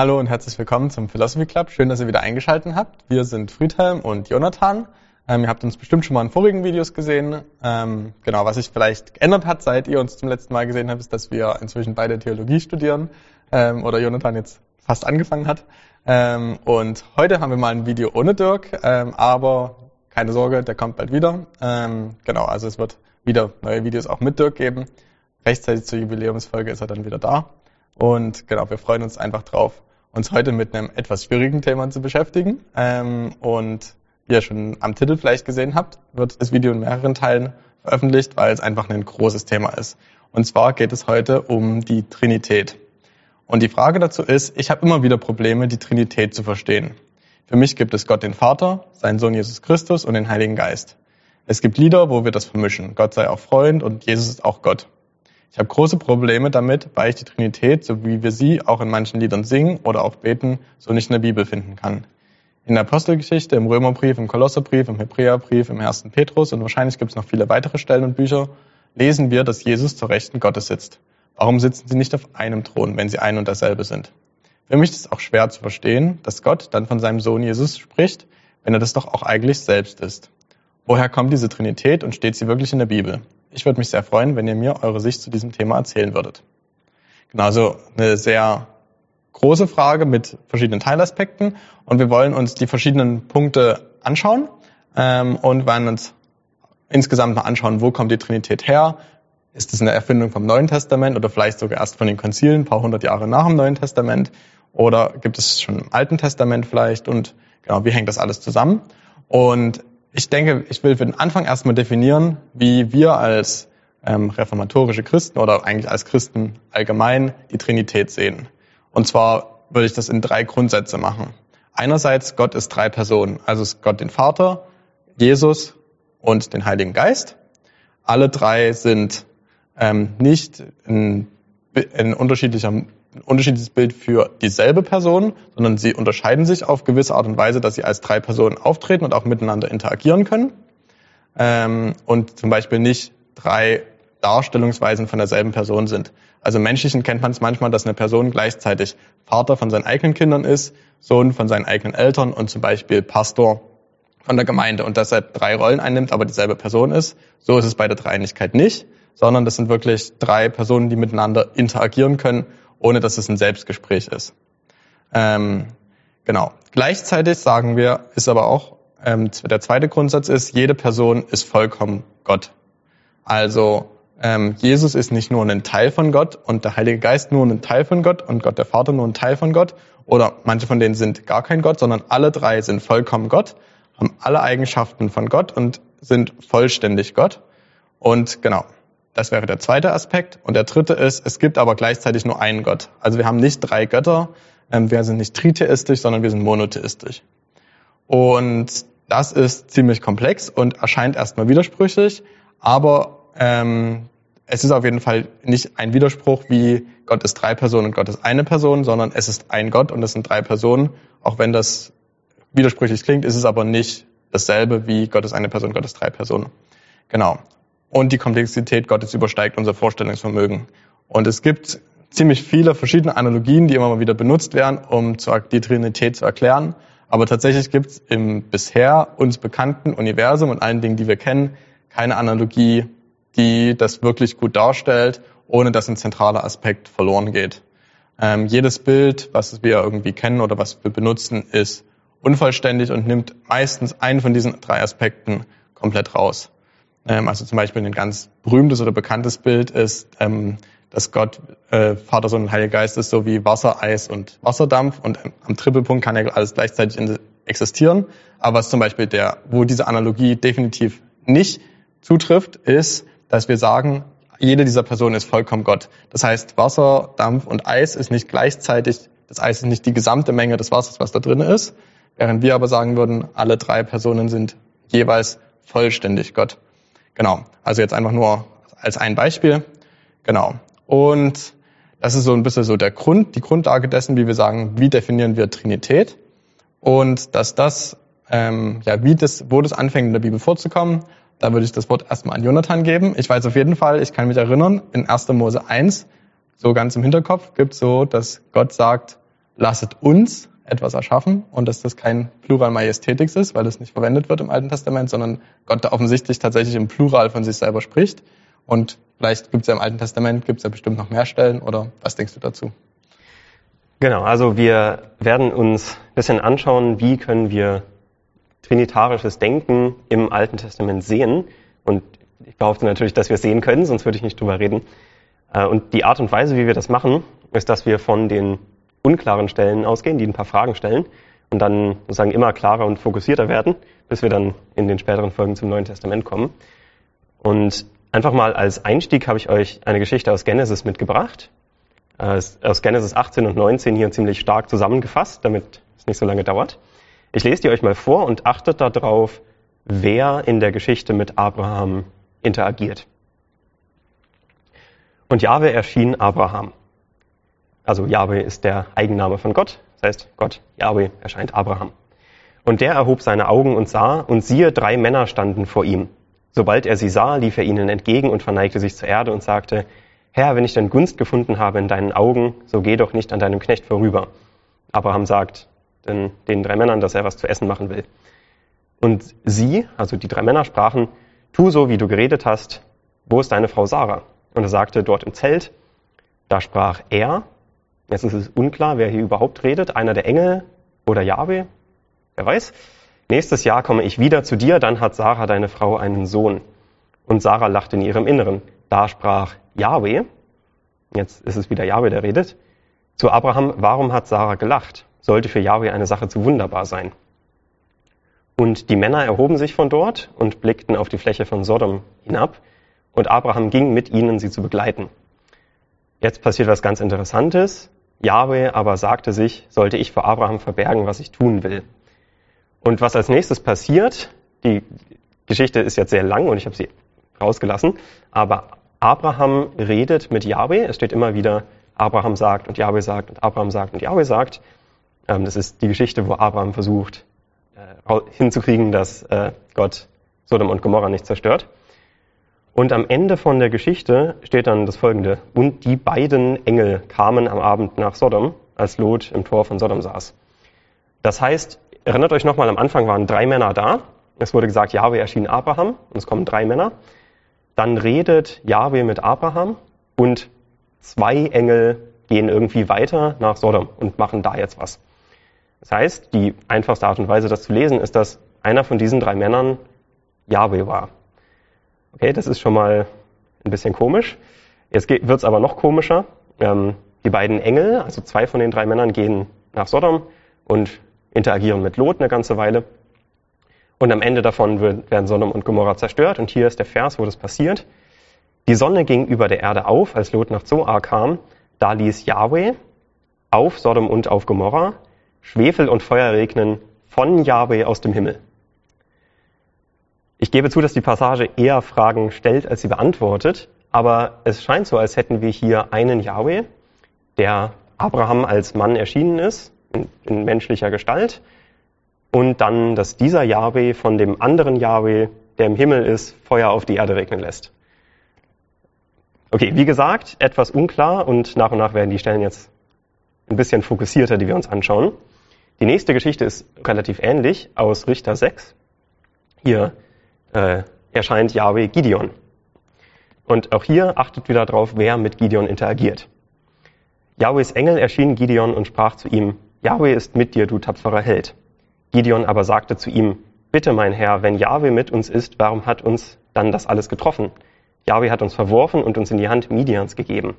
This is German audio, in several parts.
Hallo und herzlich willkommen zum Philosophy Club. Schön, dass ihr wieder eingeschaltet habt. Wir sind Friedhelm und Jonathan. Ähm, ihr habt uns bestimmt schon mal in vorigen Videos gesehen. Ähm, genau, was sich vielleicht geändert hat, seit ihr uns zum letzten Mal gesehen habt, ist, dass wir inzwischen beide Theologie studieren ähm, oder Jonathan jetzt fast angefangen hat. Ähm, und heute haben wir mal ein Video ohne Dirk, ähm, aber keine Sorge, der kommt bald wieder. Ähm, genau, also es wird wieder neue Videos auch mit Dirk geben. Rechtzeitig zur Jubiläumsfolge ist er dann wieder da. Und genau, wir freuen uns einfach drauf, uns heute mit einem etwas schwierigen Thema zu beschäftigen. Ähm, und wie ihr schon am Titel vielleicht gesehen habt, wird das Video in mehreren Teilen veröffentlicht, weil es einfach ein großes Thema ist. Und zwar geht es heute um die Trinität. Und die Frage dazu ist, ich habe immer wieder Probleme, die Trinität zu verstehen. Für mich gibt es Gott den Vater, seinen Sohn Jesus Christus und den Heiligen Geist. Es gibt Lieder, wo wir das vermischen. Gott sei auch Freund und Jesus ist auch Gott. Ich habe große Probleme damit, weil ich die Trinität, so wie wir sie auch in manchen Liedern singen oder auch beten, so nicht in der Bibel finden kann. In der Apostelgeschichte, im Römerbrief, im Kolosserbrief, im Hebräerbrief, im ersten Petrus und wahrscheinlich gibt es noch viele weitere Stellen und Bücher, lesen wir, dass Jesus zur Rechten Gottes sitzt. Warum sitzen sie nicht auf einem Thron, wenn sie ein und dasselbe sind? Für mich ist es auch schwer zu verstehen, dass Gott dann von seinem Sohn Jesus spricht, wenn er das doch auch eigentlich selbst ist. Woher kommt diese Trinität und steht sie wirklich in der Bibel? Ich würde mich sehr freuen, wenn ihr mir eure Sicht zu diesem Thema erzählen würdet. Genau, also eine sehr große Frage mit verschiedenen Teilaspekten und wir wollen uns die verschiedenen Punkte anschauen ähm, und werden uns insgesamt mal anschauen, wo kommt die Trinität her? Ist es eine Erfindung vom Neuen Testament oder vielleicht sogar erst von den Konzilen, ein paar hundert Jahre nach dem Neuen Testament? Oder gibt es schon im Alten Testament vielleicht? Und genau, wie hängt das alles zusammen? Und ich denke, ich will für den Anfang erstmal definieren, wie wir als ähm, reformatorische Christen oder eigentlich als Christen allgemein die Trinität sehen. Und zwar würde ich das in drei Grundsätze machen. Einerseits, Gott ist drei Personen. Also ist Gott den Vater, Jesus und den Heiligen Geist. Alle drei sind ähm, nicht ein, ein unterschiedlicher ein unterschiedliches Bild für dieselbe Person, sondern sie unterscheiden sich auf gewisse Art und Weise, dass sie als drei Personen auftreten und auch miteinander interagieren können. Ähm, und zum Beispiel nicht drei Darstellungsweisen von derselben Person sind. Also im Menschlichen kennt man es manchmal, dass eine Person gleichzeitig Vater von seinen eigenen Kindern ist, Sohn von seinen eigenen Eltern und zum Beispiel Pastor von der Gemeinde und dass er drei Rollen einnimmt, aber dieselbe Person ist. So ist es bei der Dreieinigkeit nicht, sondern das sind wirklich drei Personen, die miteinander interagieren können ohne dass es ein Selbstgespräch ist. Ähm, genau. Gleichzeitig sagen wir, ist aber auch, ähm, der zweite Grundsatz ist, jede Person ist vollkommen Gott. Also ähm, Jesus ist nicht nur ein Teil von Gott und der Heilige Geist nur ein Teil von Gott und Gott der Vater nur ein Teil von Gott oder manche von denen sind gar kein Gott, sondern alle drei sind vollkommen Gott, haben alle Eigenschaften von Gott und sind vollständig Gott. Und genau, das wäre der zweite Aspekt. Und der dritte ist, es gibt aber gleichzeitig nur einen Gott. Also wir haben nicht drei Götter, ähm, wir sind nicht tritheistisch, sondern wir sind monotheistisch. Und das ist ziemlich komplex und erscheint erstmal widersprüchlich, aber ähm, es ist auf jeden Fall nicht ein Widerspruch wie Gott ist drei Personen und Gott ist eine Person, sondern es ist ein Gott und es sind drei Personen. Auch wenn das widersprüchlich klingt, ist es aber nicht dasselbe wie Gott ist eine Person, Gott ist drei Personen. Genau und die Komplexität Gottes übersteigt unser Vorstellungsvermögen. Und es gibt ziemlich viele verschiedene Analogien, die immer mal wieder benutzt werden, um die Trinität zu erklären. Aber tatsächlich gibt es im bisher uns bekannten Universum und allen Dingen, die wir kennen, keine Analogie, die das wirklich gut darstellt, ohne dass ein zentraler Aspekt verloren geht. Ähm, jedes Bild, was wir irgendwie kennen oder was wir benutzen, ist unvollständig und nimmt meistens einen von diesen drei Aspekten komplett raus. Ähm, also zum Beispiel ein ganz berühmtes oder bekanntes Bild ist, ähm, dass Gott, äh, Vater, Sohn und Heiliger Geist ist so wie Wasser, Eis und Wasserdampf und am Trippelpunkt kann ja alles gleichzeitig existieren. Aber was zum Beispiel der, wo diese Analogie definitiv nicht zutrifft, ist, dass wir sagen, jede dieser Personen ist vollkommen Gott. Das heißt, Wasser, Dampf und Eis ist nicht gleichzeitig, das Eis ist nicht die gesamte Menge des Wassers, was da drin ist, während wir aber sagen würden, alle drei Personen sind jeweils vollständig Gott. Genau. Also jetzt einfach nur als ein Beispiel. Genau. Und das ist so ein bisschen so der Grund, die Grundlage dessen, wie wir sagen, wie definieren wir Trinität und dass das, ähm, ja, wie das, wo das anfängt in der Bibel vorzukommen, da würde ich das Wort erstmal an Jonathan geben. Ich weiß auf jeden Fall, ich kann mich erinnern, in 1. Mose 1, so ganz im Hinterkopf, gibt so, dass Gott sagt, lasset uns etwas erschaffen und dass das kein Plural Majestätics ist, weil das nicht verwendet wird im Alten Testament, sondern Gott da offensichtlich tatsächlich im Plural von sich selber spricht. Und vielleicht gibt es ja im Alten Testament, gibt es ja bestimmt noch mehr Stellen oder was denkst du dazu? Genau, also wir werden uns ein bisschen anschauen, wie können wir trinitarisches Denken im Alten Testament sehen. Und ich behaupte natürlich, dass wir es sehen können, sonst würde ich nicht drüber reden. Äh, und die Art und Weise, wie wir das machen, ist, dass wir von den unklaren Stellen ausgehen, die ein paar Fragen stellen und dann sozusagen immer klarer und fokussierter werden, bis wir dann in den späteren Folgen zum Neuen Testament kommen. Und einfach mal als Einstieg habe ich euch eine Geschichte aus Genesis mitgebracht. Äh, aus Genesis 18 und 19 hier ziemlich stark zusammengefasst, damit es nicht so lange dauert. Ich lese die euch mal vor und achtet darauf, wer in der Geschichte mit Abraham interagiert. Und Jahwe erschien Abraham. Also Jahwe ist der Eigenname von Gott. Das heißt, Gott, Jahwe, erscheint Abraham. Und der erhob seine Augen und sah, und siehe, drei Männer standen vor ihm. Sobald er sie sah, lief er ihnen entgegen und verneigte sich zur Erde und sagte, Herr, wenn ich denn Gunst gefunden habe in deinen Augen, so geh doch nicht an deinem Knecht vorüber. Abraham sagt den, den drei Männern, dass er was zu essen machen will. Und sie, also die drei Männer, sprachen, tu so, wie du geredet hast, wo ist deine Frau Sarah? Und er sagte, dort im Zelt. Da sprach er, jetzt ist es unklar, wer hier überhaupt redet, einer der Engel oder Jahwe, wer weiß. Nächstes Jahr komme ich wieder zu dir, dann hat Sarah, deine Frau, einen Sohn. Und Sarah lachte in ihrem Inneren. Da sprach Jahwe, jetzt ist es wieder Jahwe, der redet, zu Abraham, warum hat Sarah gelacht? Sollte für Jahwe eine Sache zu wunderbar sein. Und die Männer erhoben sich von dort und blickten auf die Fläche von Sodom hinab, und Abraham ging mit ihnen, sie zu begleiten. Jetzt passiert was ganz Interessantes. Jahwe aber sagte sich, sollte ich vor Abraham verbergen, was ich tun will. Und was als nächstes passiert, die Geschichte ist jetzt sehr lang und ich habe sie rausgelassen, aber Abraham redet mit Jahwe. Es steht immer wieder, Abraham sagt und Jahwe sagt und Abraham sagt und Jahwe sagt. Ähm, das ist die Geschichte, wo Abraham versucht äh, hinzukriegen, dass äh, Gott Sodom und Gomorra nicht zerstört. Und am Ende von der Geschichte steht dann das folgende. Und die beiden Engel kamen am Abend nach Sodom, als Lot im Tor von Sodom saß. Das heißt, erinnert euch nochmal, am Anfang waren drei Männer da. Es wurde gesagt, Jahwe erschien Abraham und es kommen drei Männer. Dann redet Jahwe mit Abraham und zwei Engel gehen irgendwie weiter nach Sodom und machen da jetzt was. Das heißt, die einfachste Art und Weise, das zu lesen, ist, dass einer von diesen drei Männern Jahwe war. Okay, das ist schon mal ein bisschen komisch. Jetzt wird es aber noch komischer. Ähm, die beiden Engel, also zwei von den drei Männern, gehen nach Sodom und interagieren mit Lot eine ganze Weile. Und am Ende davon werden Sodom und Gomorra zerstört. Und hier ist der Vers, wo das passiert. Die Sonne ging über der Erde auf, als Lot nach Zoar kam. Da ließ Yahweh auf Sodom und auf Gomorra Schwefel und Feuer regnen von Yahweh aus dem Himmel. Ich gebe zu, dass die Passage eher Fragen stellt, als sie beantwortet, aber es scheint so, als hätten wir hier einen Yahweh, der Abraham als Mann erschienen ist, in, in menschlicher Gestalt, und dann, dass dieser Yahweh von dem anderen Yahweh, der im Himmel ist, Feuer auf die Erde regnen lässt. Okay, wie gesagt, etwas unklar und nach und nach werden die Stellen jetzt ein bisschen fokussierter, die wir uns anschauen. Die nächste Geschichte ist relativ ähnlich aus Richter 6. Hier äh, erscheint Yahweh Gideon. Und auch hier achtet wieder darauf, wer mit Gideon interagiert. Yahwehs Engel erschien Gideon und sprach zu ihm, Yahweh ist mit dir, du tapferer Held. Gideon aber sagte zu ihm, Bitte, mein Herr, wenn Yahweh mit uns ist, warum hat uns dann das alles getroffen? Yahweh hat uns verworfen und uns in die Hand Midians gegeben.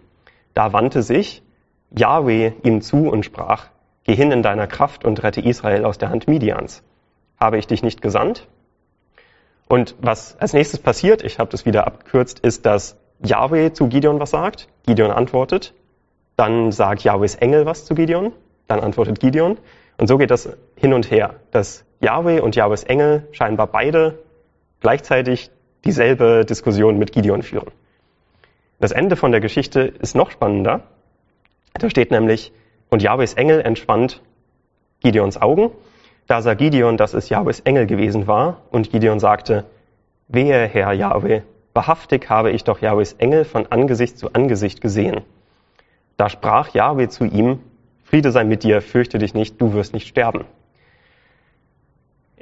Da wandte sich Yahweh ihm zu und sprach, Geh hin in deiner Kraft und rette Israel aus der Hand Midians. Habe ich dich nicht gesandt? Und was als nächstes passiert, ich habe das wieder abgekürzt, ist, dass Yahweh zu Gideon was sagt. Gideon antwortet. Dann sagt Yahwehs Engel was zu Gideon. Dann antwortet Gideon. Und so geht das hin und her, dass Yahweh und Yahwehs Engel scheinbar beide gleichzeitig dieselbe Diskussion mit Gideon führen. Das Ende von der Geschichte ist noch spannender. Da steht nämlich, und Yahwehs Engel entspannt Gideons Augen da sah Gideon, dass es Jahwes Engel gewesen war, und Gideon sagte, Wehe, Herr Jahwe, wahrhaftig habe ich doch Jahwes Engel von Angesicht zu Angesicht gesehen. Da sprach Jahwe zu ihm, Friede sei mit dir, fürchte dich nicht, du wirst nicht sterben.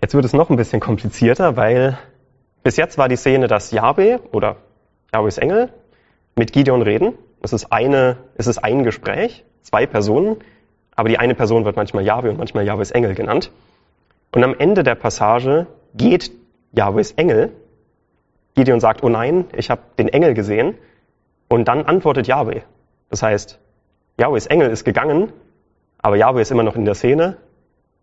Jetzt wird es noch ein bisschen komplizierter, weil bis jetzt war die Szene, dass Jahwe oder Jahwes Engel mit Gideon reden. Es ist, eine, es ist ein Gespräch, zwei Personen, aber die eine Person wird manchmal Jahwe und manchmal Jahwes Engel genannt. Und am Ende der Passage geht Jahwes Engel. Gideon sagt, oh nein, ich habe den Engel gesehen. Und dann antwortet Jahwe. Das heißt, Jahwes Engel ist gegangen, aber Jahwe ist immer noch in der Szene.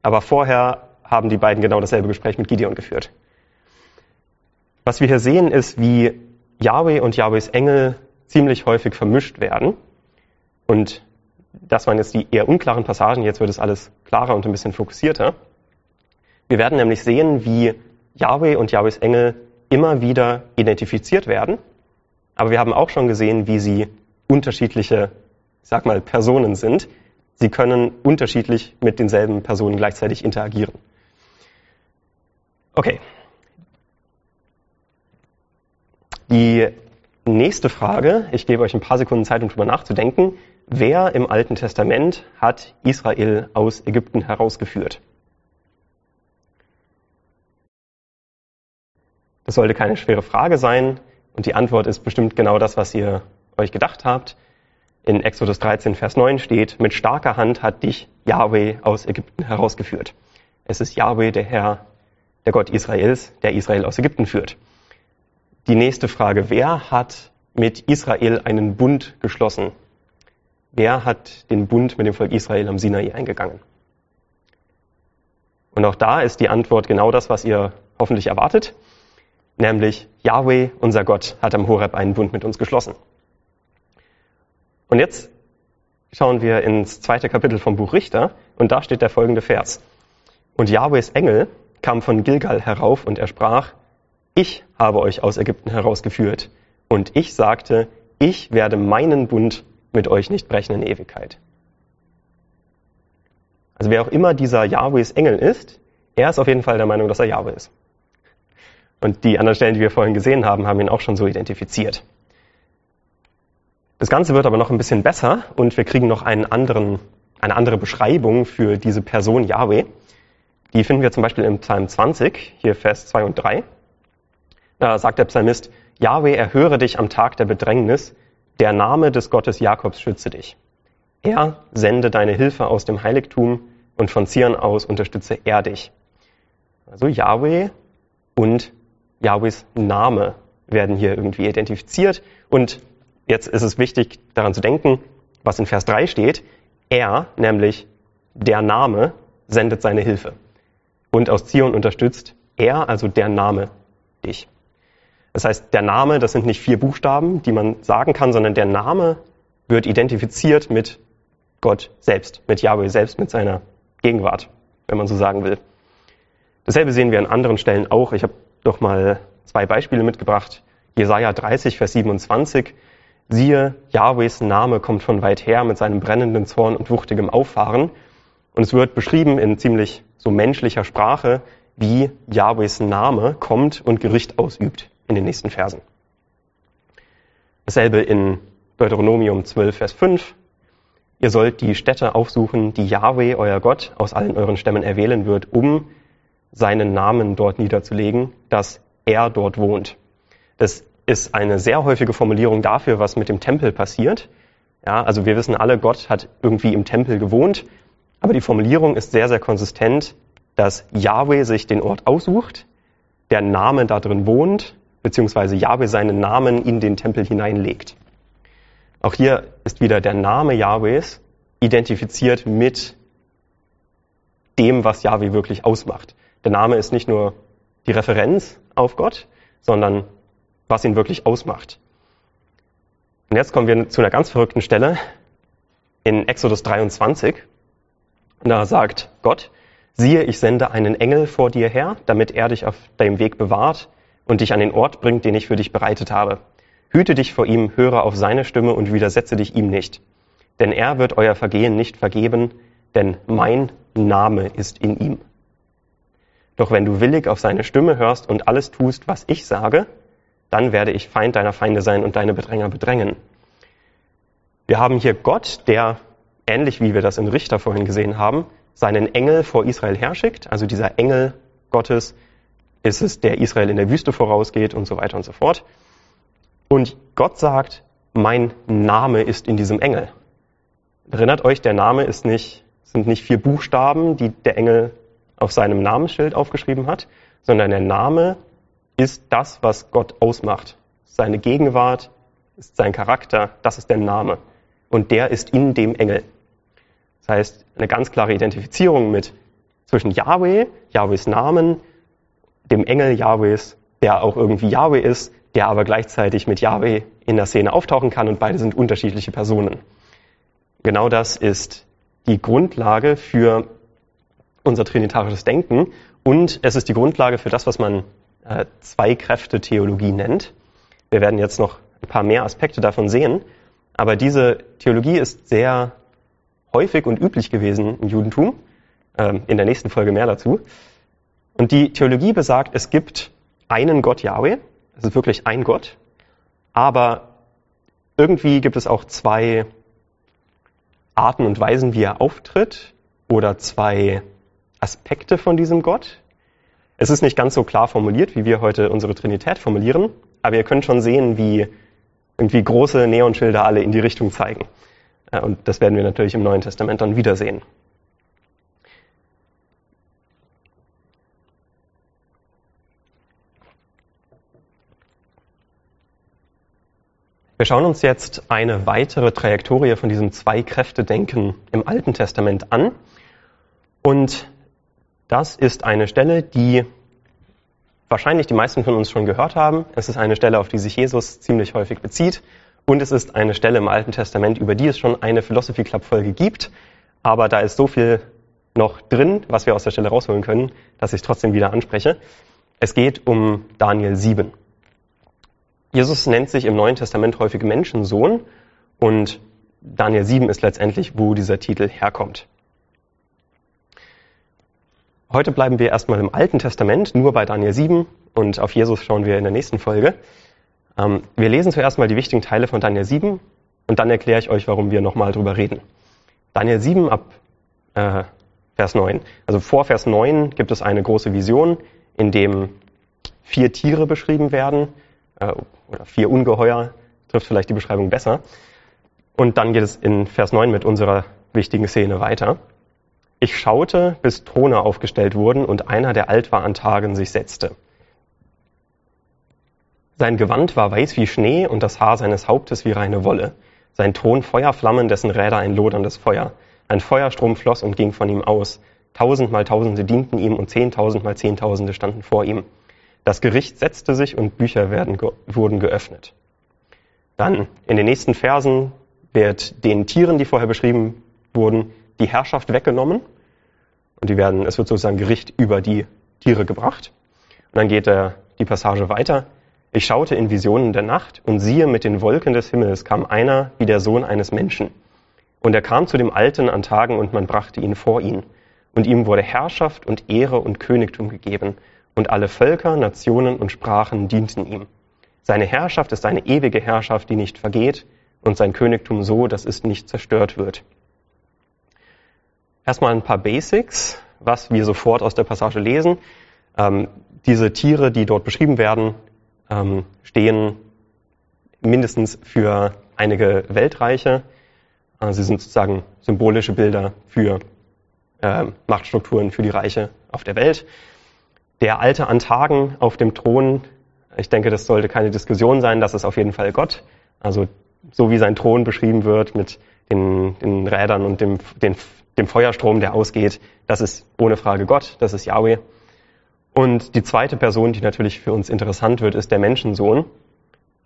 Aber vorher haben die beiden genau dasselbe Gespräch mit Gideon geführt. Was wir hier sehen, ist, wie Yahweh und Yahwehs Engel ziemlich häufig vermischt werden. Und das waren jetzt die eher unklaren Passagen, jetzt wird es alles klarer und ein bisschen fokussierter. Wir werden nämlich sehen, wie Yahweh und Yahwehs Engel immer wieder identifiziert werden. Aber wir haben auch schon gesehen, wie sie unterschiedliche, ich sag mal, Personen sind. Sie können unterschiedlich mit denselben Personen gleichzeitig interagieren. Okay. Die nächste Frage, ich gebe euch ein paar Sekunden Zeit, um drüber nachzudenken. Wer im Alten Testament hat Israel aus Ägypten herausgeführt? Das sollte keine schwere Frage sein und die Antwort ist bestimmt genau das, was ihr euch gedacht habt. In Exodus 13, Vers 9 steht, mit starker Hand hat dich Yahweh aus Ägypten herausgeführt. Es ist Yahweh, der Herr, der Gott Israels, der Israel aus Ägypten führt. Die nächste Frage, wer hat mit Israel einen Bund geschlossen? Wer hat den Bund mit dem Volk Israel am Sinai eingegangen? Und auch da ist die Antwort genau das, was ihr hoffentlich erwartet, nämlich Yahweh, unser Gott, hat am Horeb einen Bund mit uns geschlossen. Und jetzt schauen wir ins zweite Kapitel vom Buch Richter und da steht der folgende Vers. Und Yahwehs Engel kam von Gilgal herauf und er sprach, ich habe euch aus Ägypten herausgeführt. Und ich sagte, ich werde meinen Bund mit euch nicht brechen in Ewigkeit. Also wer auch immer dieser Jahwes Engel ist, er ist auf jeden Fall der Meinung, dass er Jahwe ist. Und die anderen Stellen, die wir vorhin gesehen haben, haben ihn auch schon so identifiziert. Das Ganze wird aber noch ein bisschen besser und wir kriegen noch einen anderen, eine andere Beschreibung für diese Person Yahweh. Die finden wir zum Beispiel im Psalm 20, hier Vers 2 und 3. Da sagt der Psalmist, Yahweh, erhöre dich am Tag der Bedrängnis, der Name des Gottes Jakobs schütze dich. Er sende deine Hilfe aus dem Heiligtum und von Zion aus unterstütze er dich. Also Yahweh und Yahwehs Name werden hier irgendwie identifiziert. Und jetzt ist es wichtig daran zu denken, was in Vers 3 steht. Er, nämlich der Name, sendet seine Hilfe. Und aus Zion unterstützt er, also der Name, dich. Das heißt, der Name, das sind nicht vier Buchstaben, die man sagen kann, sondern der Name wird identifiziert mit Gott selbst, mit Yahweh selbst, mit seiner Gegenwart, wenn man so sagen will. Dasselbe sehen wir an anderen Stellen auch. Ich habe doch mal zwei Beispiele mitgebracht. Jesaja 30, Vers 27. Siehe, Yahwehs Name kommt von weit her mit seinem brennenden Zorn und wuchtigem Auffahren. Und es wird beschrieben in ziemlich so menschlicher Sprache, wie Yahwehs Name kommt und Gericht ausübt in den nächsten Versen. Dasselbe in Deuteronomium 12, Vers 5. Ihr sollt die Städte aufsuchen, die Yahweh, euer Gott, aus allen euren Stämmen erwählen wird, um seinen Namen dort niederzulegen, dass er dort wohnt. Das ist eine sehr häufige Formulierung dafür, was mit dem Tempel passiert. Ja, also wir wissen alle, Gott hat irgendwie im Tempel gewohnt, aber die Formulierung ist sehr, sehr konsistent, dass Yahweh sich den Ort aussucht, der Name da drin wohnt beziehungsweise Jahwe seinen Namen in den Tempel hineinlegt. Auch hier ist wieder der Name Jahwes identifiziert mit dem, was Jahwe wirklich ausmacht. Der Name ist nicht nur die Referenz auf Gott, sondern was ihn wirklich ausmacht. Und jetzt kommen wir zu einer ganz verrückten Stelle in Exodus 23. Und da sagt Gott, siehe, ich sende einen Engel vor dir her, damit er dich auf deinem Weg bewahrt und dich an den Ort bringt, den ich für dich bereitet habe. Hüte dich vor ihm, höre auf seine Stimme und widersetze dich ihm nicht. Denn er wird euer Vergehen nicht vergeben, denn mein Name ist in ihm. Doch wenn du willig auf seine Stimme hörst und alles tust, was ich sage, dann werde ich Feind deiner Feinde sein und deine Bedränger bedrängen. Wir haben hier Gott, der ähnlich wie wir das in Richter vorhin gesehen haben, seinen Engel vor Israel herschickt. Also dieser Engel Gottes ist es, der Israel in der Wüste vorausgeht und so weiter und so fort. Und Gott sagt, mein Name ist in diesem Engel. Erinnert euch, der Name ist nicht, sind nicht vier Buchstaben, die der Engel auf seinem Namensschild aufgeschrieben hat, sondern der Name ist das, was Gott ausmacht. Seine Gegenwart ist sein Charakter, das ist der Name. Und der ist in dem Engel. Das heißt, eine ganz klare Identifizierung mit zwischen Yahweh, Yahwehs Namen, dem Engel Yahwehs, der auch irgendwie Yahweh ist, der aber gleichzeitig mit Yahweh in der Szene auftauchen kann und beide sind unterschiedliche Personen. Genau das ist die Grundlage für unser trinitarisches Denken und es ist die Grundlage für das, was man äh, Zwei-Kräfte-Theologie nennt. Wir werden jetzt noch ein paar mehr Aspekte davon sehen, aber diese Theologie ist sehr häufig und üblich gewesen im Judentum. Ähm, in der nächsten Folge mehr dazu. Und die Theologie besagt, es gibt einen Gott Yahweh, es ist wirklich ein Gott, aber irgendwie gibt es auch zwei Arten und Weisen, wie er auftritt oder zwei Aspekte von diesem Gott. Es ist nicht ganz so klar formuliert, wie wir heute unsere Trinität formulieren, aber ihr könnt schon sehen, wie irgendwie große Neonschilder alle in die Richtung zeigen. Äh, und das werden wir natürlich im Neuen Testament dann wiedersehen. Wir schauen uns jetzt eine weitere Trajektorie von diesem Zwei-Kräfte-Denken im Alten Testament an. Und das ist eine Stelle, die wahrscheinlich die meisten von uns schon gehört haben. Es ist eine Stelle, auf die sich Jesus ziemlich häufig bezieht. Und es ist eine Stelle im Alten Testament, über die es schon eine Philosophy Club Folge gibt. Aber da ist so viel noch drin, was wir aus der Stelle rausholen können, dass ich es trotzdem wieder anspreche. Es geht um Daniel 7. Jesus nennt sich im Neuen Testament häufig Menschensohn und Daniel 7 ist letztendlich, wo dieser Titel herkommt. Heute bleiben wir erstmal im Alten Testament, nur bei Daniel 7 und auf Jesus schauen wir in der nächsten Folge. Ähm, wir lesen zuerst mal die wichtigen Teile von Daniel 7 und dann erkläre ich euch, warum wir nochmal drüber reden. Daniel 7 ab äh, Vers 9. Also vor Vers 9 gibt es eine große Vision, in dem vier Tiere beschrieben werden äh, oder vier Ungeheuer, trifft vielleicht die Beschreibung besser. Und dann geht es in Vers 9 mit unserer wichtigen Szene weiter. Ich schaute, bis Throne aufgestellt wurden und einer, der alt war an Tagen, sich setzte. Sein Gewand war weiß wie Schnee und das Haar seines Hauptes wie reine Wolle. Sein Thron Feuerflammen, dessen Räder ein loderndes Feuer. Ein Feuerstrom floss und ging von ihm aus. Tausendmal Tausende dienten ihm und zehntausendmal Zehntausende standen vor ihm. Das Gericht setzte sich und Bücher werden, wurden geöffnet. Dann in den nächsten Versen wird den Tieren, die vorher beschrieben wurden, die Herrschaft weggenommen. Und die werden, es wird sozusagen Gericht über die Tiere gebracht. Und dann geht der, die Passage weiter. Ich schaute in Visionen der Nacht und siehe, mit den Wolken des Himmels kam einer wie der Sohn eines Menschen. Und er kam zu dem Alten an Tagen und man brachte ihn vor ihn. Und ihm wurde Herrschaft und Ehre und Königtum gegeben und alle Völker, Nationen und Sprachen dienten ihm. Seine Herrschaft ist eine ewige Herrschaft, die nicht vergeht, und sein Königtum so, dass es nicht zerstört wird. Erstmal ein paar Basics, was wir sofort aus der Passage lesen. Ähm, diese Tiere, die dort beschrieben werden, ähm, stehen mindestens für einige Weltreiche. Äh, sie sind sozusagen symbolische Bilder für äh, Machtstrukturen für die Reiche auf der Welt. Der Alte an Tagen auf dem Thron, ich denke, das sollte keine Diskussion sein, das ist auf jeden Fall Gott. Also so wie sein Thron beschrieben wird mit den, den Rädern und dem, den, dem Feuerstrom, der ausgeht, das ist ohne Frage Gott, das ist Yahweh. Und die zweite Person, die natürlich für uns interessant wird, ist der Menschensohn,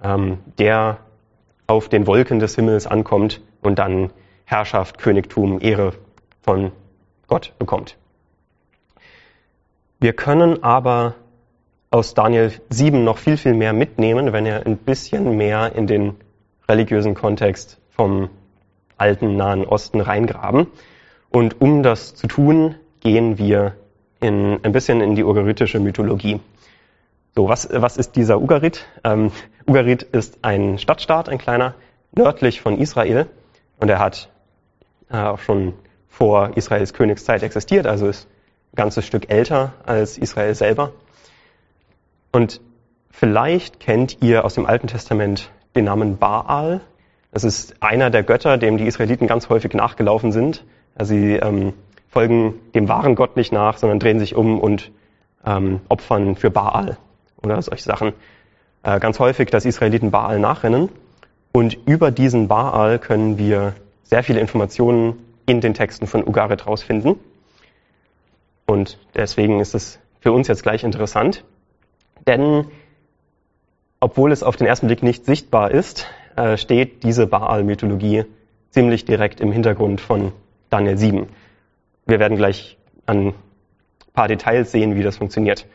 ähm, der auf den Wolken des Himmels ankommt und dann Herrschaft, Königtum, Ehre von Gott bekommt. Wir können aber aus Daniel 7 noch viel, viel mehr mitnehmen, wenn wir ein bisschen mehr in den religiösen Kontext vom alten Nahen Osten reingraben. Und um das zu tun, gehen wir in, ein bisschen in die ugaritische Mythologie. So, was, was ist dieser Ugarit? Ähm, Ugarit ist ein Stadtstaat, ein kleiner, nördlich von Israel. Und er hat äh, auch schon vor Israels Königszeit existiert, also ist ein ganzes Stück älter als Israel selber. Und vielleicht kennt ihr aus dem Alten Testament den Namen Baal. Das ist einer der Götter, dem die Israeliten ganz häufig nachgelaufen sind. Also sie ähm, folgen dem wahren Gott nicht nach, sondern drehen sich um und ähm, opfern für Baal oder solche Sachen. Äh, ganz häufig, dass Israeliten Baal nachrennen. Und über diesen Baal können wir sehr viele Informationen in den Texten von Ugarit rausfinden. Und deswegen ist es für uns jetzt gleich interessant, denn obwohl es auf den ersten Blick nicht sichtbar ist, äh, steht diese Baal-Mythologie ziemlich direkt im Hintergrund von Daniel 7. Wir werden gleich an ein paar Details sehen, wie das funktioniert.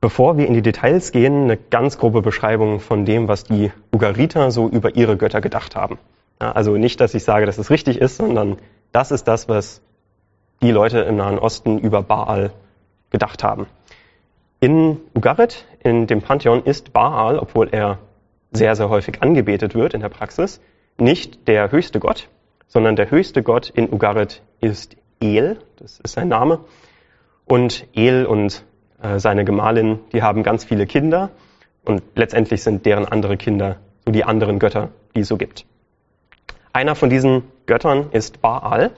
Bevor wir in die Details gehen, eine ganz grobe Beschreibung von dem, was die Ugariter so über ihre Götter gedacht haben. also nicht, dass ich sage, dass es richtig ist, sondern das ist das, was die Leute im Nahen Osten über Baal gedacht haben. In Ugarit, in dem Pantheon, ist Baal, obwohl er sehr, sehr häufig angebetet wird in der Praxis, nicht der höchste Gott, sondern der höchste Gott in Ugarit ist El, das ist sein Name. Und El und äh, seine Gemahlin, die haben ganz viele Kinder und letztendlich sind deren andere Kinder so die anderen Götter, die es so gibt. Einer von diesen Göttern ist Baal,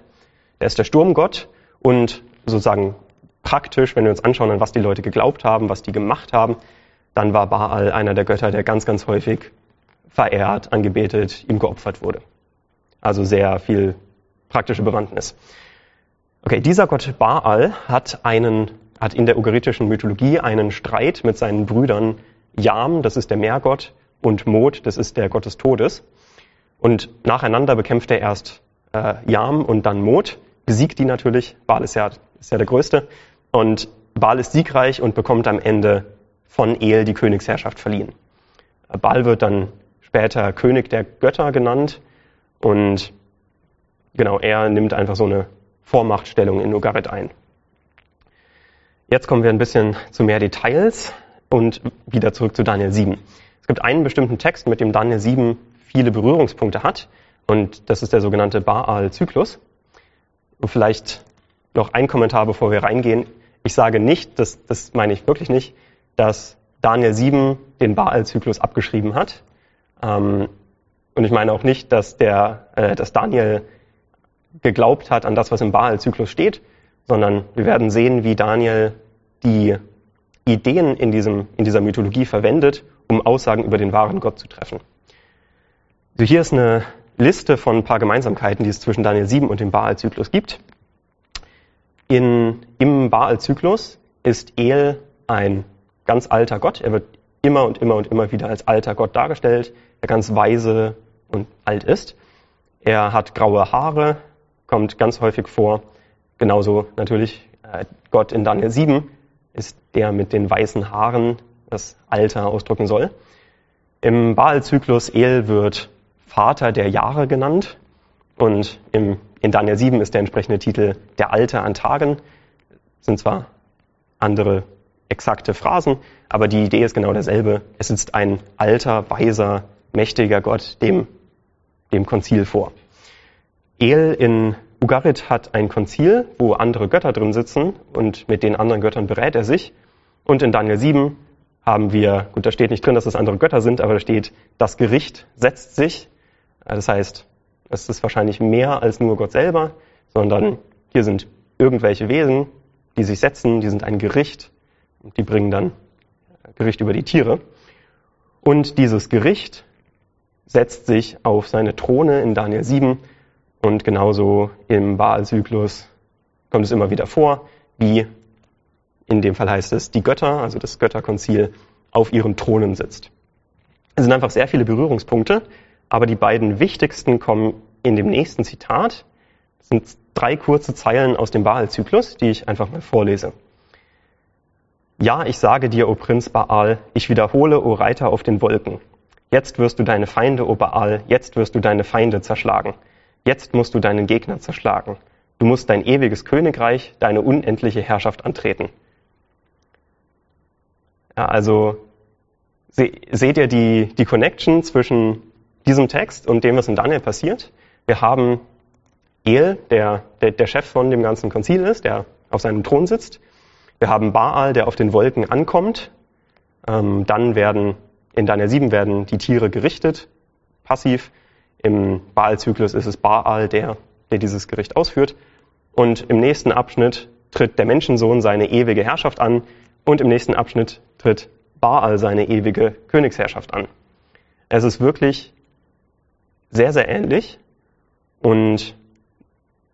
der ist der Sturmgott und sozusagen praktisch, wenn wir uns anschauen, an was die Leute geglaubt haben, was die gemacht haben, dann war Baal einer der Götter, der ganz, ganz häufig verehrt, angebetet, ihm geopfert wurde. Also sehr viel praktische Bewandtnis. Okay, dieser Gott Baal hat einen, hat in der ugaritischen Mythologie einen Streit mit seinen Brüdern Yam, das ist der Meergott, und Mod, das ist der Gott des Todes. Und nacheinander bekämpft er erst äh, Yam und dann Mod, besiegt die natürlich. Baal ist ja, ist ja der Größte. Und Baal ist siegreich und bekommt am Ende von El die Königsherrschaft verliehen. Baal wird dann später König der Götter genannt und genau, er nimmt einfach so eine Vormachtstellung in Ugarit ein. Jetzt kommen wir ein bisschen zu mehr Details und wieder zurück zu Daniel 7. Es gibt einen bestimmten Text, mit dem Daniel 7 viele Berührungspunkte hat und das ist der sogenannte Baal-Zyklus. Und vielleicht noch ein Kommentar, bevor wir reingehen. Ich sage nicht, das, das meine ich wirklich nicht, dass Daniel 7 den Baal-Zyklus abgeschrieben hat. Ähm, und ich meine auch nicht, dass, der, äh, dass Daniel geglaubt hat an das, was im Baal-Zyklus steht, sondern wir werden sehen, wie Daniel die Ideen in, diesem, in dieser Mythologie verwendet, um Aussagen über den wahren Gott zu treffen. Also hier ist eine Liste von ein paar Gemeinsamkeiten, die es zwischen Daniel 7 und dem Baal-Zyklus gibt. In, Im Baal-Zyklus ist El ein ganz alter Gott. Er wird immer und immer und immer wieder als alter Gott dargestellt, der ganz weise und alt ist. Er hat graue Haare, kommt ganz häufig vor. Genauso natürlich äh, Gott in Daniel 7 ist der mit den weißen Haaren, das Alter ausdrücken soll. Im Baal-Zyklus El wird Vater der Jahre genannt und im in Daniel 7 ist der entsprechende Titel Der Alte an Tagen. Das sind zwar andere exakte Phrasen, aber die Idee ist genau derselbe. Es sitzt ein alter, weiser, mächtiger Gott dem, dem Konzil vor. El in Ugarit hat ein Konzil, wo andere Götter drin sitzen und mit den anderen Göttern berät er sich. Und in Daniel 7 haben wir, gut, da steht nicht drin, dass es andere Götter sind, aber da steht, das Gericht setzt sich. Das heißt, es ist wahrscheinlich mehr als nur Gott selber, sondern hier sind irgendwelche Wesen, die sich setzen, die sind ein Gericht und die bringen dann Gericht über die Tiere. Und dieses Gericht setzt sich auf seine Throne in Daniel 7 und genauso im Baal-Zyklus kommt es immer wieder vor, wie in dem Fall heißt es, die Götter, also das Götterkonzil, auf ihren Thronen sitzt. Es sind einfach sehr viele Berührungspunkte, aber die beiden wichtigsten kommen in dem nächsten Zitat. Das sind drei kurze Zeilen aus dem Baal-Zyklus, die ich einfach mal vorlese. Ja, ich sage dir, o Prinz Baal, ich wiederhole, o Reiter auf den Wolken. Jetzt wirst du deine Feinde, o Baal, jetzt wirst du deine Feinde zerschlagen. Jetzt musst du deinen Gegner zerschlagen. Du musst dein ewiges Königreich, deine unendliche Herrschaft antreten. Ja, also seht ihr die, die Connection zwischen diesem Text und dem, was in Daniel passiert. Wir haben El, der, der der Chef von dem ganzen Konzil ist, der auf seinem Thron sitzt. Wir haben Baal, der auf den Wolken ankommt. Ähm, dann werden in Daniel 7 werden die Tiere gerichtet, passiv. Im Baal-Zyklus ist es Baal, der, der dieses Gericht ausführt. Und im nächsten Abschnitt tritt der Menschensohn seine ewige Herrschaft an und im nächsten Abschnitt tritt Baal seine ewige Königsherrschaft an. Es ist wirklich sehr, sehr ähnlich und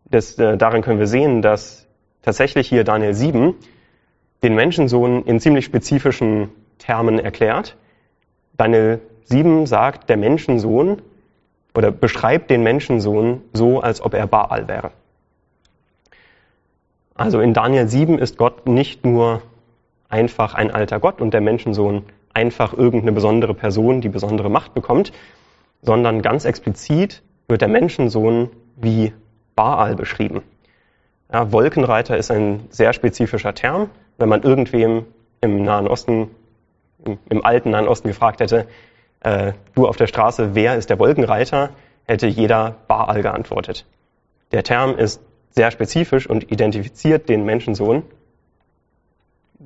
das, äh, darin können wir sehen, dass tatsächlich hier Daniel 7 den Menschensohn in ziemlich spezifischen Termen erklärt. Daniel 7 sagt, der Menschensohn oder beschreibt den Menschensohn so, als ob er Baal wäre. Also in Daniel 7 ist Gott nicht nur einfach ein alter Gott und der Menschensohn einfach irgendeine besondere Person, die besondere Macht bekommt, sondern ganz explizit wird der Menschensohn wie Baal beschrieben. Ja, Wolkenreiter ist ein sehr spezifischer Term. Wenn man irgendwem im Nahen Osten, im alten Nahen Osten gefragt hätte, äh, du auf der Straße, wer ist der Wolkenreiter, hätte jeder Baal geantwortet. Der Term ist sehr spezifisch und identifiziert den Menschensohn,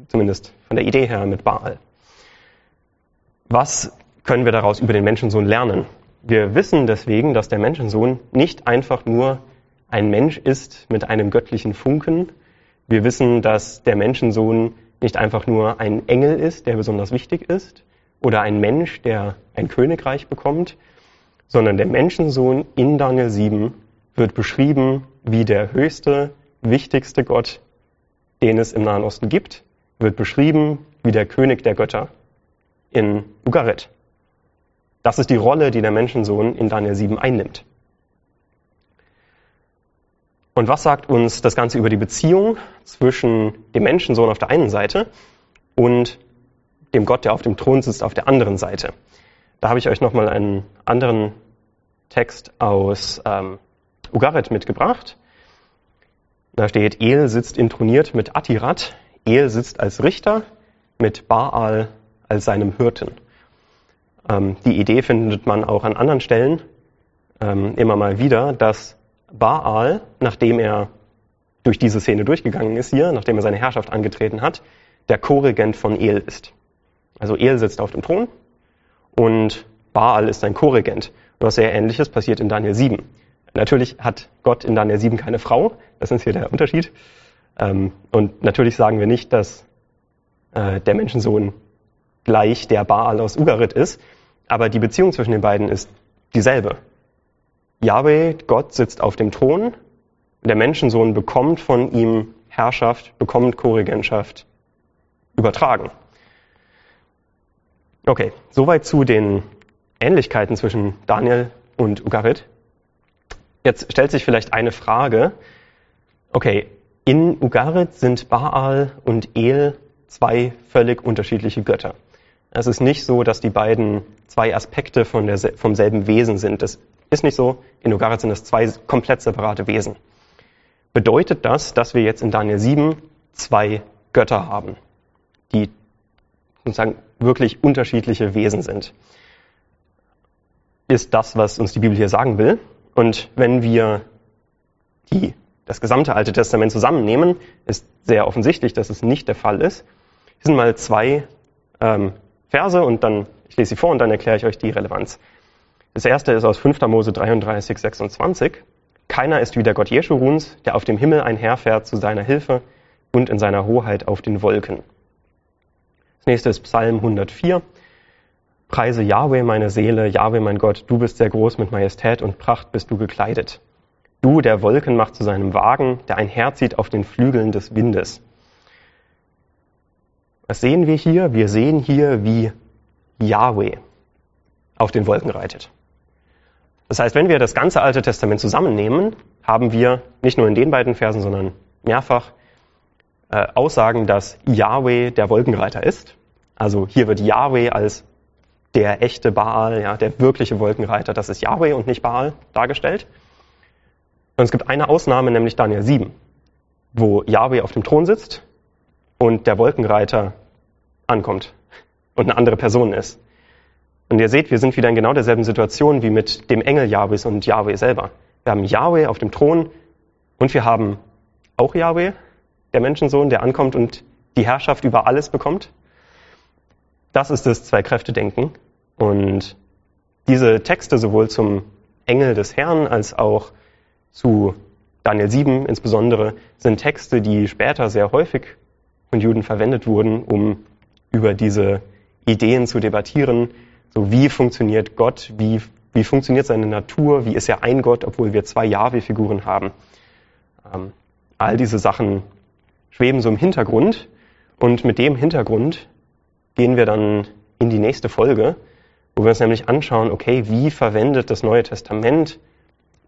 zumindest von der Idee her, mit Baal. Was können wir daraus über den Menschensohn lernen? Wir wissen deswegen, dass der Menschensohn nicht einfach nur ein Mensch ist mit einem göttlichen Funken. Wir wissen, dass der Menschensohn nicht einfach nur ein Engel ist, der besonders wichtig ist, oder ein Mensch, der ein Königreich bekommt, sondern der Menschensohn in Daniel 7 wird beschrieben wie der höchste, wichtigste Gott, den es im Nahen Osten gibt, wird beschrieben wie der König der Götter in Ugarit. Das ist die Rolle, die der Menschensohn in Daniel 7 einnimmt. Und was sagt uns das Ganze über die Beziehung zwischen dem Menschensohn auf der einen Seite und dem Gott, der auf dem Thron sitzt, auf der anderen Seite? Da habe ich euch nochmal einen anderen Text aus ähm, Ugarit mitgebracht. Da steht, El sitzt introniert mit Atirat, El sitzt als Richter mit Baal als seinem Hirten. Ähm, die Idee findet man auch an anderen Stellen ähm, immer mal wieder, dass Baal, nachdem er durch diese Szene durchgegangen ist hier, nachdem er seine Herrschaft angetreten hat, der Co-Regent von El ist. Also El sitzt auf dem Thron und Baal ist sein Co-Regent. Was sehr ähnliches passiert in Daniel 7. Natürlich hat Gott in Daniel 7 keine Frau, das ist hier der Unterschied. Ähm, und natürlich sagen wir nicht, dass äh, der Menschensohn gleich der Baal aus Ugarit ist, aber die Beziehung zwischen den beiden ist dieselbe. Yahweh, Gott, sitzt auf dem Thron, der Menschensohn bekommt von ihm Herrschaft, bekommt Korrigentschaft übertragen. Okay, soweit zu den Ähnlichkeiten zwischen Daniel und Ugarit. Jetzt stellt sich vielleicht eine Frage. Okay, in Ugarit sind Baal und El zwei völlig unterschiedliche Götter. Es ist nicht so, dass die beiden zwei Aspekte von der, vom selben Wesen sind. Das ist nicht so. In Ugarit sind es zwei komplett separate Wesen. Bedeutet das, dass wir jetzt in Daniel 7 zwei Götter haben, die sozusagen wirklich unterschiedliche Wesen sind? Ist das, was uns die Bibel hier sagen will? Und wenn wir die, das gesamte Alte Testament zusammennehmen, ist sehr offensichtlich, dass es nicht der Fall ist. Hier sind mal zwei ähm, Verse und dann, ich lese sie vor und dann erkläre ich euch die Relevanz. Das erste ist aus 5. Mose 33, 26. Keiner ist wie der Gott Jeschuruns, der auf dem Himmel einherfährt zu seiner Hilfe und in seiner Hoheit auf den Wolken. Das nächste ist Psalm 104. Preise Yahweh meine Seele, Yahweh mein Gott, du bist sehr groß mit Majestät und Pracht bist du gekleidet. Du, der Wolken macht zu seinem Wagen, der einherzieht auf den Flügeln des Windes. Was sehen wir hier? Wir sehen hier, wie Yahweh auf den Wolken reitet. Das heißt, wenn wir das ganze Alte Testament zusammennehmen, haben wir nicht nur in den beiden Versen, sondern mehrfach äh, Aussagen, dass Yahweh der Wolkenreiter ist. Also hier wird Yahweh als der echte Baal, ja, der wirkliche Wolkenreiter, das ist Yahweh und nicht Baal dargestellt. Und es gibt eine Ausnahme, nämlich Daniel 7, wo Yahweh auf dem Thron sitzt und der Wolkenreiter ankommt und eine andere Person ist. Und ihr seht, wir sind wieder in genau derselben Situation wie mit dem Engel Jahwes und Jahwe selber. wir haben Yahweh auf dem Thron und wir haben auch Yahweh, der Menschensohn, der ankommt und die Herrschaft über alles bekommt. Das ist das Zwei-Kräfte-Denken. Und diese Texte sowohl zum Engel des Herrn als auch zu Daniel 7 insbesondere sind Texte, die später sehr häufig von Juden verwendet wurden, um über diese Ideen zu debattieren. So wie funktioniert Gott? Wie, wie funktioniert seine Natur? Wie ist er ein Gott, obwohl wir zwei Jahwe-Figuren haben? Ähm, all diese Sachen schweben so im Hintergrund. Und mit dem Hintergrund gehen wir dann in die nächste Folge, wo wir uns nämlich anschauen, okay, wie verwendet das Neue Testament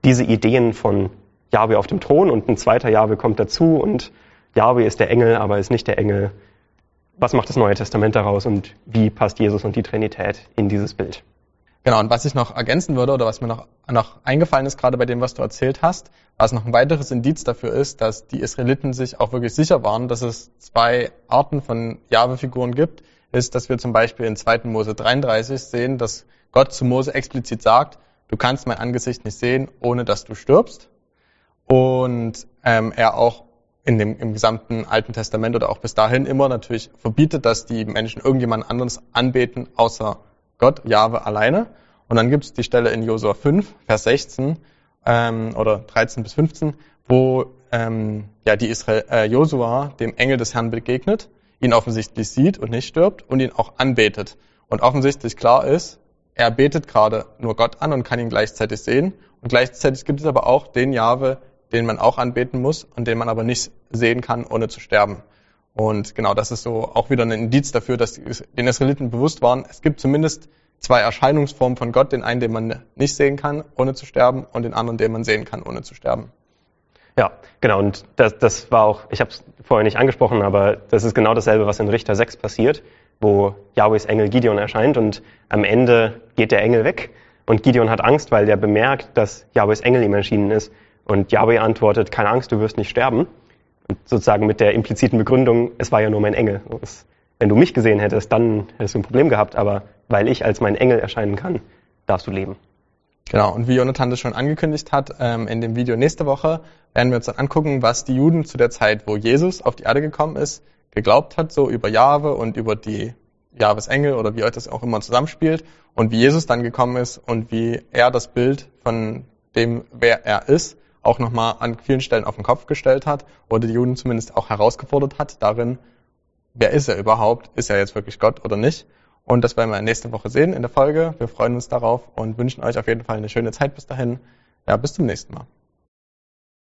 diese Ideen von Jahwe auf dem Thron und ein zweiter Jahwe kommt dazu und Jahwe ist der Engel, aber ist nicht der Engel. Was macht das Neue Testament daraus und wie passt Jesus und die Trinität in dieses Bild? Genau, und was ich noch ergänzen würde oder was mir noch, noch eingefallen ist, gerade bei dem, was du erzählt hast, was noch ein weiteres Indiz dafür ist, dass die Israeliten sich auch wirklich sicher waren, dass es zwei Arten von Jahwe-Figuren gibt, ist, dass wir zum Beispiel in 2. Mose 33 sehen, dass Gott zu Mose explizit sagt, du kannst mein Angesicht nicht sehen, ohne dass du stirbst. Und ähm, er auch in dem, im gesamten Alten Testament oder auch bis dahin immer natürlich verbietet, dass die Menschen irgendjemand anderes anbeten, außer Gott, Jahwe alleine. Und dann gibt es die Stelle in Josua 5, Vers 16 ähm, oder 13 bis 15, wo ähm, ja, die Israel, äh, Josua dem Engel des Herrn begegnet, ihn offensichtlich sieht und nicht stirbt und ihn auch anbetet. Und offensichtlich klar ist, er betet gerade nur Gott an und kann ihn gleichzeitig sehen. Und gleichzeitig gibt es aber auch den Jahwe, den man auch anbeten muss und den man aber nicht sehen kann, ohne zu sterben. Und genau das ist so auch wieder ein Indiz dafür, dass den Israeliten bewusst waren, es gibt zumindest zwei Erscheinungsformen von Gott, den einen, den man nicht sehen kann, ohne zu sterben, und den anderen, den man sehen kann, ohne zu sterben. Ja, genau. Und das, das war auch, ich habe es vorher nicht angesprochen, aber das ist genau dasselbe, was in Richter 6 passiert, wo Yahwehs Engel Gideon erscheint und am Ende geht der Engel weg und Gideon hat Angst, weil der bemerkt, dass Yahwehs Engel ihm erschienen ist. Und Yahweh antwortet, keine Angst, du wirst nicht sterben. Und sozusagen mit der impliziten Begründung, es war ja nur mein Engel. Wenn du mich gesehen hättest, dann hättest du ein Problem gehabt, aber weil ich als mein Engel erscheinen kann, darfst du leben. Genau, und wie Jonathan das schon angekündigt hat, ähm, in dem Video nächste Woche werden wir uns dann angucken, was die Juden zu der Zeit, wo Jesus auf die Erde gekommen ist, geglaubt hat, so über Jahwe und über die Jahwes Engel oder wie euch das auch immer zusammenspielt und wie Jesus dann gekommen ist und wie er das Bild von dem, wer er ist, auch nochmal an vielen Stellen auf den Kopf gestellt hat oder die Juden zumindest auch herausgefordert hat darin, wer ist er überhaupt? Ist er jetzt wirklich Gott oder nicht? Und das werden wir nächste Woche sehen in der Folge. Wir freuen uns darauf und wünschen euch auf jeden Fall eine schöne Zeit bis dahin. Ja, bis zum nächsten Mal.